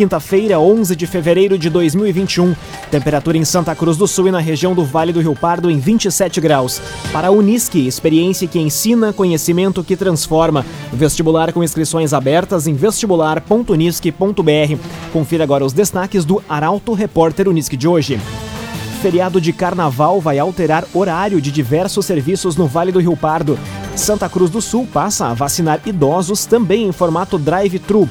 quinta-feira, 11 de fevereiro de 2021. Temperatura em Santa Cruz do Sul e na região do Vale do Rio Pardo em 27 graus. Para a Unisque, experiência que ensina, conhecimento que transforma. Vestibular com inscrições abertas em vestibular.unisque.br. Confira agora os destaques do Arauto Repórter Unisque de hoje feriado de carnaval vai alterar horário de diversos serviços no Vale do Rio Pardo. Santa Cruz do Sul passa a vacinar idosos também em formato drive-thru.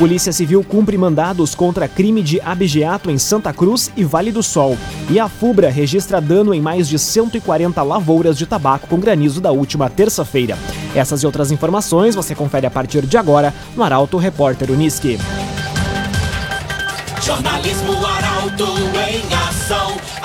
Polícia Civil cumpre mandados contra crime de abigeato em Santa Cruz e Vale do Sol. E a FUBRA registra dano em mais de 140 lavouras de tabaco com granizo da última terça-feira. Essas e outras informações você confere a partir de agora no Arauto Repórter Uniski. Jornalismo Arauto ação.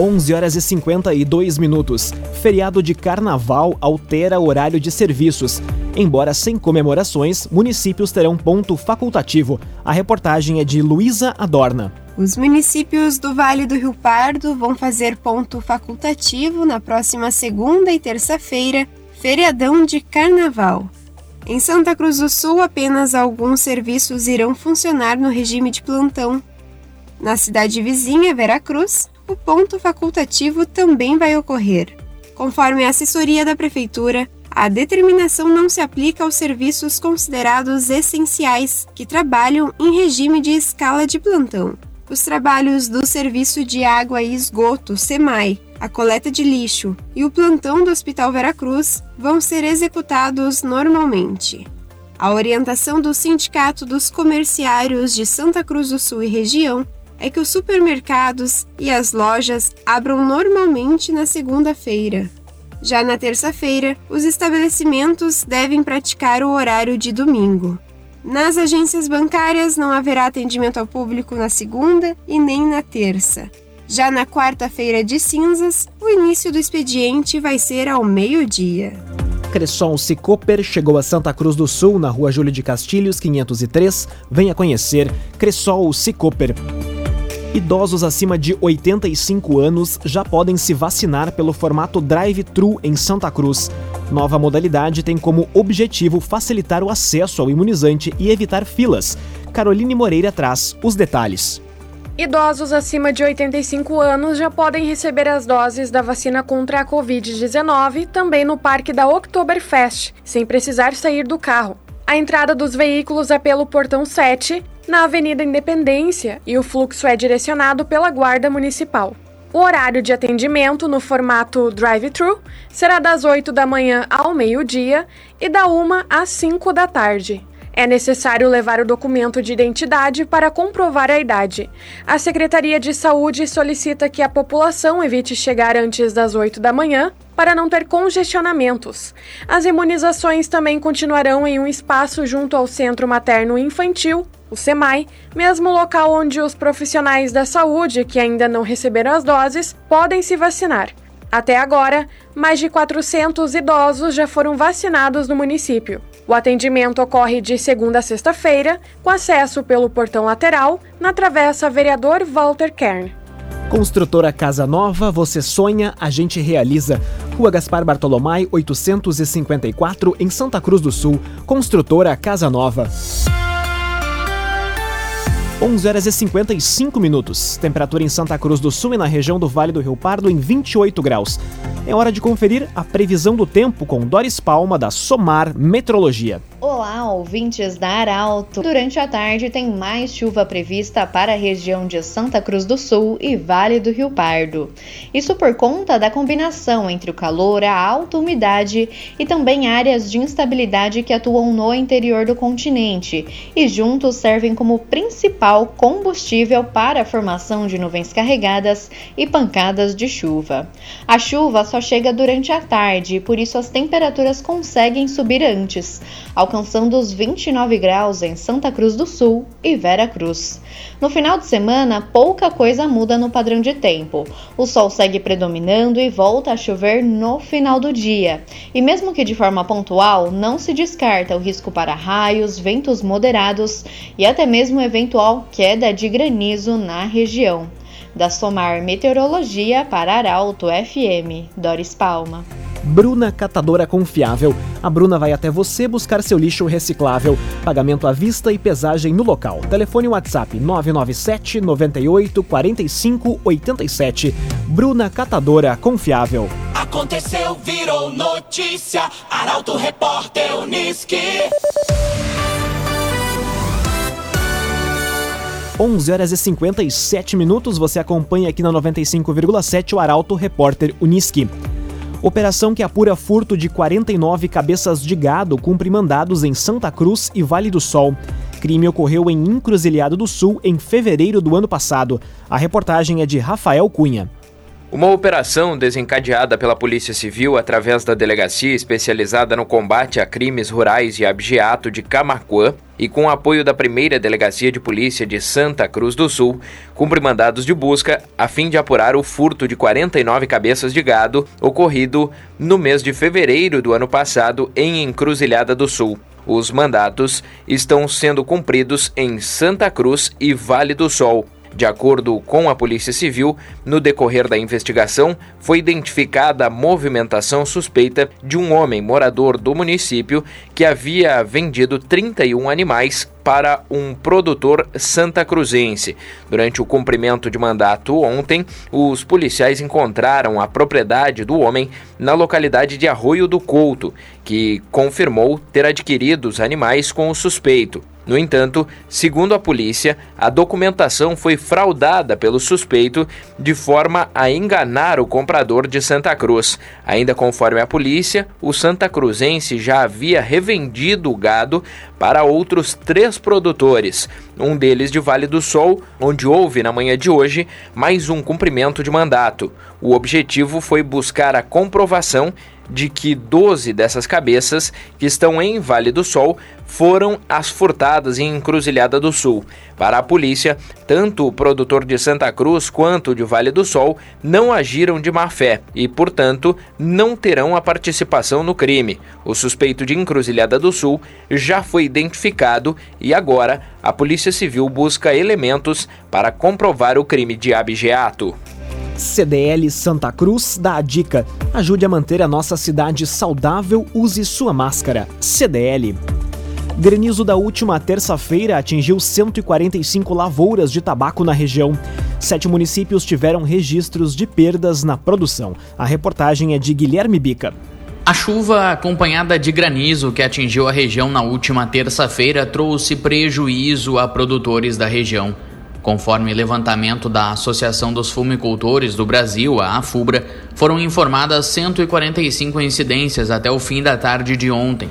11 horas e 52 minutos. Feriado de carnaval altera horário de serviços. Embora sem comemorações, municípios terão ponto facultativo. A reportagem é de Luísa Adorna. Os municípios do Vale do Rio Pardo vão fazer ponto facultativo na próxima segunda e terça-feira, feriadão de carnaval. Em Santa Cruz do Sul, apenas alguns serviços irão funcionar no regime de plantão. Na cidade vizinha, Veracruz, o ponto facultativo também vai ocorrer. Conforme a assessoria da Prefeitura, a determinação não se aplica aos serviços considerados essenciais que trabalham em regime de escala de plantão. Os trabalhos do Serviço de Água e Esgoto, SEMAI, a coleta de lixo e o plantão do Hospital Veracruz vão ser executados normalmente. A orientação do Sindicato dos Comerciários de Santa Cruz do Sul e região é que os supermercados e as lojas abram normalmente na segunda-feira. Já na terça-feira, os estabelecimentos devem praticar o horário de domingo. Nas agências bancárias não haverá atendimento ao público na segunda e nem na terça. Já na quarta-feira de cinzas, o início do expediente vai ser ao meio-dia. Cressol Cicoper chegou a Santa Cruz do Sul, na rua Júlio de Castilhos, 503. Venha conhecer Cressol Cicoper. Idosos acima de 85 anos já podem se vacinar pelo formato drive-thru em Santa Cruz. Nova modalidade tem como objetivo facilitar o acesso ao imunizante e evitar filas. Caroline Moreira traz os detalhes. Idosos acima de 85 anos já podem receber as doses da vacina contra a Covid-19 também no Parque da Oktoberfest, sem precisar sair do carro. A entrada dos veículos é pelo portão 7, na Avenida Independência, e o fluxo é direcionado pela Guarda Municipal. O horário de atendimento no formato drive-thru será das 8 da manhã ao meio-dia e da 1 às 5 da tarde. É necessário levar o documento de identidade para comprovar a idade. A Secretaria de Saúde solicita que a população evite chegar antes das 8 da manhã para não ter congestionamentos. As imunizações também continuarão em um espaço junto ao Centro Materno Infantil, o SEMAI, mesmo local onde os profissionais da saúde que ainda não receberam as doses podem se vacinar. Até agora, mais de 400 idosos já foram vacinados no município. O atendimento ocorre de segunda a sexta-feira, com acesso pelo portão lateral, na Travessa Vereador Walter Kern. Construtora Casa Nova, você sonha, a gente realiza. Rua Gaspar Bartolomai, 854, em Santa Cruz do Sul. Construtora Casa Nova. 11 horas e 55 minutos. Temperatura em Santa Cruz do Sul e na região do Vale do Rio Pardo em 28 graus. É hora de conferir a previsão do tempo com Doris Palma da Somar Metrologia. Olá, ouvintes da Arauto. Durante a tarde tem mais chuva prevista para a região de Santa Cruz do Sul e Vale do Rio Pardo. Isso por conta da combinação entre o calor, a alta umidade e também áreas de instabilidade que atuam no interior do continente e juntos servem como principal combustível para a formação de nuvens carregadas e pancadas de chuva. A chuva só chega durante a tarde e por isso as temperaturas conseguem subir antes alcançando os 29 graus em Santa Cruz do Sul e Vera Cruz. No final de semana, pouca coisa muda no padrão de tempo. O sol segue predominando e volta a chover no final do dia. E mesmo que de forma pontual, não se descarta o risco para raios, ventos moderados e até mesmo eventual queda de granizo na região. Da Somar Meteorologia para Arauto FM, Doris Palma. Bruna Catadora Confiável. A Bruna vai até você buscar seu lixo reciclável. Pagamento à vista e pesagem no local. Telefone WhatsApp 997 98 45 87. Bruna Catadora Confiável. Aconteceu, virou notícia. Arauto Repórter Uniski. 11 horas e 57 minutos. Você acompanha aqui na 95,7 o Arauto Repórter Uniski. Operação que apura furto de 49 cabeças de gado cumpre mandados em Santa Cruz e Vale do Sol. Crime ocorreu em Encruzilhado do Sul em fevereiro do ano passado. A reportagem é de Rafael Cunha. Uma operação desencadeada pela Polícia Civil através da Delegacia Especializada no Combate a Crimes Rurais e Abigeato de Camacuã e com o apoio da primeira Delegacia de Polícia de Santa Cruz do Sul, cumpre mandados de busca a fim de apurar o furto de 49 cabeças de gado ocorrido no mês de fevereiro do ano passado em Encruzilhada do Sul. Os mandatos estão sendo cumpridos em Santa Cruz e Vale do Sol. De acordo com a Polícia Civil, no decorrer da investigação, foi identificada a movimentação suspeita de um homem morador do município que havia vendido 31 animais para um produtor santa cruzense. Durante o cumprimento de mandato ontem, os policiais encontraram a propriedade do homem na localidade de Arroio do Couto, que confirmou ter adquirido os animais com o suspeito. No entanto, segundo a polícia, a documentação foi fraudada pelo suspeito de forma a enganar o comprador de Santa Cruz. Ainda conforme a polícia, o Santa Cruzense já havia revendido o gado para outros três produtores, um deles de Vale do Sol, onde houve na manhã de hoje mais um cumprimento de mandato. O objetivo foi buscar a comprovação de que 12 dessas cabeças que estão em Vale do Sol foram as furtadas em Encruzilhada do Sul. Para a polícia, tanto o produtor de Santa Cruz quanto de Vale do Sol não agiram de má fé e, portanto, não terão a participação no crime. O suspeito de Encruzilhada do Sul já foi identificado e agora a Polícia Civil busca elementos para comprovar o crime de abigeato. CDL Santa Cruz dá a dica: ajude a manter a nossa cidade saudável, use sua máscara. CDL. Granizo da última terça-feira atingiu 145 lavouras de tabaco na região. Sete municípios tiveram registros de perdas na produção. A reportagem é de Guilherme Bica. A chuva acompanhada de granizo que atingiu a região na última terça-feira trouxe prejuízo a produtores da região. Conforme levantamento da Associação dos Fumicultores do Brasil, a AFUBRA, foram informadas 145 incidências até o fim da tarde de ontem.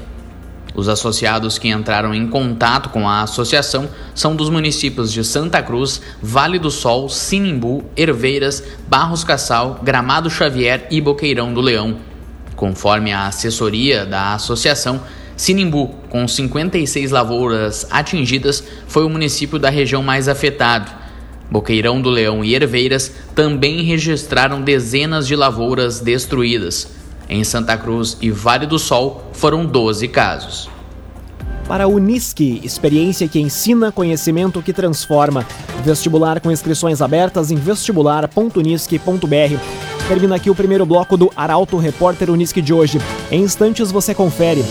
Os associados que entraram em contato com a associação são dos municípios de Santa Cruz, Vale do Sol, Sinimbu, Herveiras, Barros Cassal, Gramado Xavier e Boqueirão do Leão. Conforme a assessoria da associação, Sinimbu, com 56 lavouras atingidas, foi o município da região mais afetado. Boqueirão do Leão e Herveiras também registraram dezenas de lavouras destruídas. Em Santa Cruz e Vale do Sol foram 12 casos. Para a Unisque, experiência que ensina, conhecimento que transforma. Vestibular com inscrições abertas em vestibular.unisque.br. Termina aqui o primeiro bloco do Arauto Repórter Unisque de hoje. Em instantes você confere.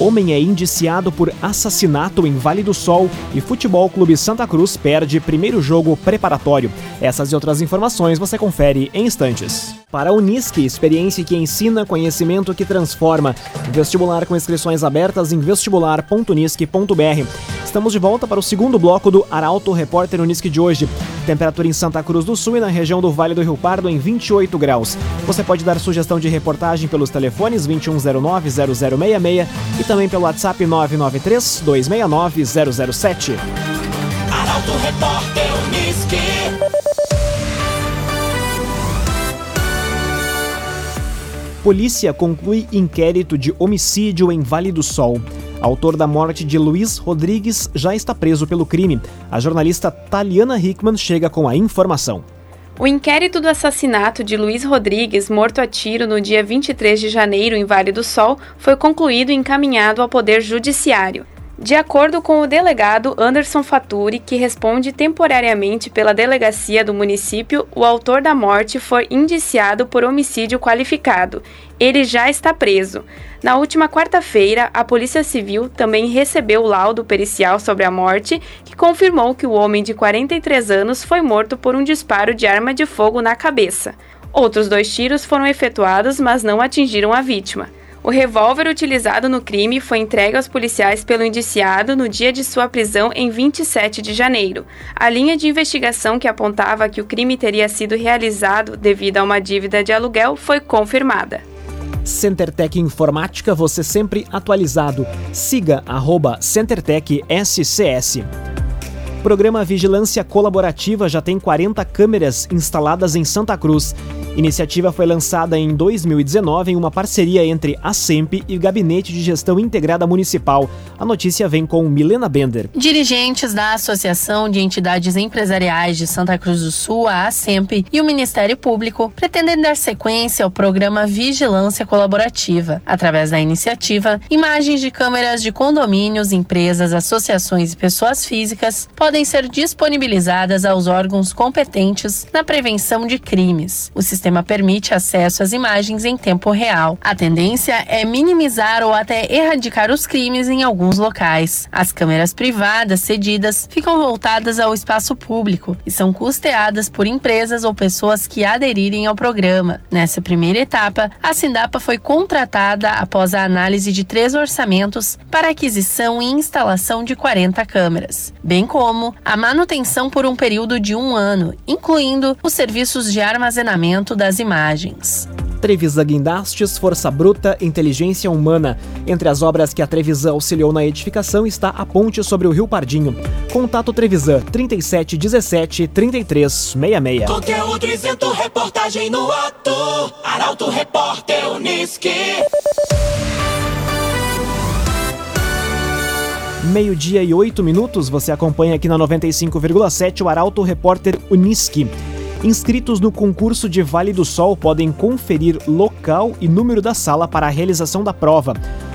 Homem é indiciado por assassinato em Vale do Sol e Futebol Clube Santa Cruz perde primeiro jogo preparatório. Essas e outras informações você confere em instantes. Para a Unisque, experiência que ensina, conhecimento que transforma. Vestibular com inscrições abertas em vestibular.unisque.br. Estamos de volta para o segundo bloco do Arauto Repórter Unisque de hoje. Temperatura em Santa Cruz do Sul e na região do Vale do Rio Pardo em 28 graus. Você pode dar sugestão de reportagem pelos telefones 2109-0066 e também pelo WhatsApp 993-269-007. Arauto Repórter Uniski. Polícia conclui inquérito de homicídio em Vale do Sol. Autor da morte de Luiz Rodrigues já está preso pelo crime. A jornalista Taliana Hickman chega com a informação. O inquérito do assassinato de Luiz Rodrigues, morto a tiro no dia 23 de janeiro em Vale do Sol, foi concluído e encaminhado ao Poder Judiciário. De acordo com o delegado Anderson Faturi, que responde temporariamente pela delegacia do município, o autor da morte foi indiciado por homicídio qualificado. Ele já está preso. Na última quarta-feira, a Polícia Civil também recebeu o laudo pericial sobre a morte, que confirmou que o homem de 43 anos foi morto por um disparo de arma de fogo na cabeça. Outros dois tiros foram efetuados, mas não atingiram a vítima. O revólver utilizado no crime foi entregue aos policiais pelo indiciado no dia de sua prisão em 27 de janeiro. A linha de investigação que apontava que o crime teria sido realizado devido a uma dívida de aluguel foi confirmada. CenterTech Informática, você sempre atualizado. Siga arroba CenterTech SCS. Programa Vigilância Colaborativa já tem 40 câmeras instaladas em Santa Cruz. Iniciativa foi lançada em 2019 em uma parceria entre a SEMP e o Gabinete de Gestão Integrada Municipal. A notícia vem com Milena Bender. Dirigentes da Associação de Entidades Empresariais de Santa Cruz do Sul, a ASEMP, e o Ministério Público pretendem dar sequência ao programa Vigilância Colaborativa. Através da iniciativa, imagens de câmeras de condomínios, empresas, associações e pessoas físicas podem ser disponibilizadas aos órgãos competentes na prevenção de crimes. O sistema permite acesso às imagens em tempo real. A tendência é minimizar ou até erradicar os crimes em alguns locais. As câmeras privadas cedidas ficam voltadas ao espaço público e são custeadas por empresas ou pessoas que aderirem ao programa. Nessa primeira etapa, a Sindapa foi contratada após a análise de três orçamentos para aquisição e instalação de 40 câmeras, bem como a manutenção por um período de um ano, incluindo os serviços de armazenamento das imagens. Trevisan Guindastes, Força Bruta, Inteligência Humana. Entre as obras que a Trevisan auxiliou na edificação está a ponte sobre o Rio Pardinho. Contato Trevisan 3717 3366. Conteúdo isento, reportagem no ato. Arauto Repórter Uniski. Meio-dia e oito minutos, você acompanha aqui na 95,7 o Arauto Repórter Uniski. Inscritos no concurso de Vale do Sol podem conferir local e número da sala para a realização da prova.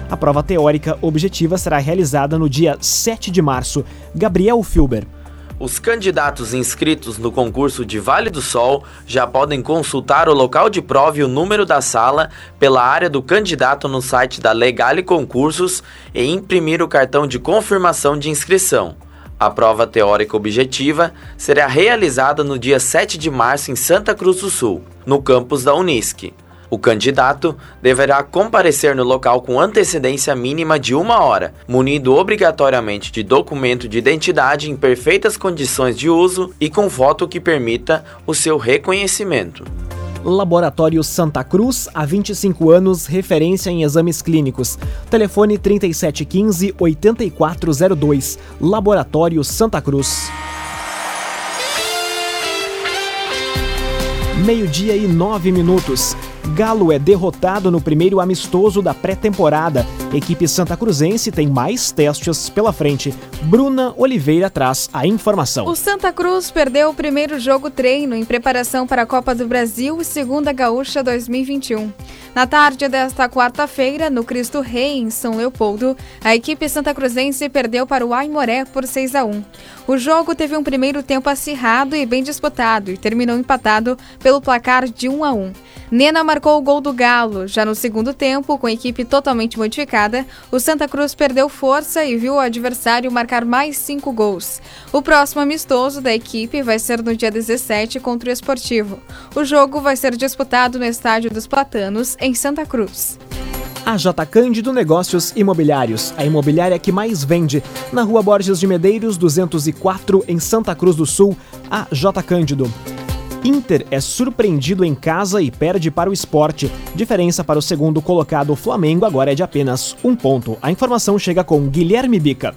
A prova teórica objetiva será realizada no dia 7 de março. Gabriel Filber. Os candidatos inscritos no concurso de Vale do Sol já podem consultar o local de prova e o número da sala pela área do candidato no site da Legale Concursos e imprimir o cartão de confirmação de inscrição. A prova teórica objetiva será realizada no dia 7 de março em Santa Cruz do Sul, no campus da Unisc. O candidato deverá comparecer no local com antecedência mínima de uma hora, munido obrigatoriamente de documento de identidade em perfeitas condições de uso e com foto que permita o seu reconhecimento. Laboratório Santa Cruz, há 25 anos, referência em exames clínicos. Telefone 3715-8402. Laboratório Santa Cruz. Meio-dia e nove minutos. Galo é derrotado no primeiro amistoso da pré-temporada. Equipe Santa Cruzense tem mais testes pela frente. Bruna Oliveira traz a informação. O Santa Cruz perdeu o primeiro jogo treino em preparação para a Copa do Brasil e Segunda Gaúcha 2021. Na tarde desta quarta-feira, no Cristo Rei, em São Leopoldo, a equipe santa cruzense perdeu para o Aimoré por 6 a 1. O jogo teve um primeiro tempo acirrado e bem disputado e terminou empatado pelo placar de 1 a 1. Nena marcou o gol do Galo. Já no segundo tempo, com a equipe totalmente modificada, o Santa Cruz perdeu força e viu o adversário marcar mais cinco gols. O próximo amistoso da equipe vai ser no dia 17 contra o Esportivo. O jogo vai ser disputado no Estádio dos Platanos, em Santa Cruz. A J Cândido Negócios Imobiliários, a imobiliária que mais vende, na Rua Borges de Medeiros, 204, em Santa Cruz do Sul, a J Cândido. Inter é surpreendido em casa e perde para o esporte. Diferença para o segundo colocado Flamengo agora é de apenas um ponto. A informação chega com Guilherme Bica.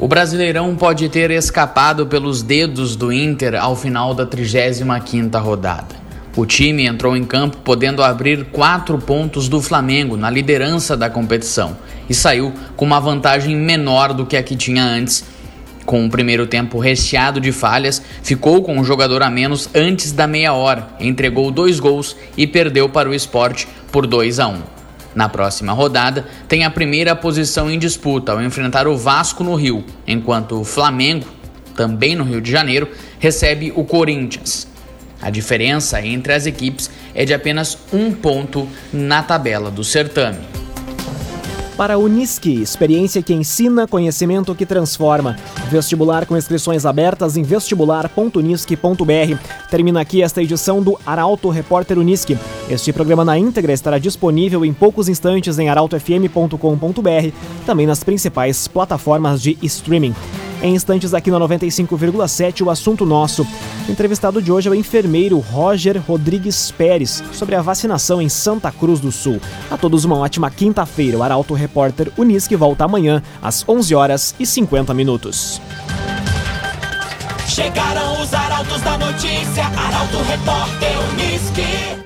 O Brasileirão pode ter escapado pelos dedos do Inter ao final da 35ª rodada. O time entrou em campo podendo abrir quatro pontos do Flamengo na liderança da competição e saiu com uma vantagem menor do que a que tinha antes. Com o primeiro tempo recheado de falhas, ficou com um jogador a menos antes da meia hora, entregou dois gols e perdeu para o esporte por 2 a 1. Na próxima rodada, tem a primeira posição em disputa ao enfrentar o Vasco no Rio, enquanto o Flamengo, também no Rio de Janeiro, recebe o Corinthians. A diferença entre as equipes é de apenas um ponto na tabela do certame. Para a Unisque, experiência que ensina, conhecimento que transforma. Vestibular com inscrições abertas em vestibular.unisque.br. Termina aqui esta edição do Arauto Repórter Unisque. Este programa na íntegra estará disponível em poucos instantes em arautofm.com.br, também nas principais plataformas de streaming. Em instantes aqui na 95,7, o assunto nosso. O entrevistado de hoje é o enfermeiro Roger Rodrigues Pérez, sobre a vacinação em Santa Cruz do Sul. A todos uma ótima quinta-feira. O Arauto Repórter Unisque volta amanhã, às 11 horas e 50 minutos. Chegaram os arautos da notícia, Arauto Repórter Unisque.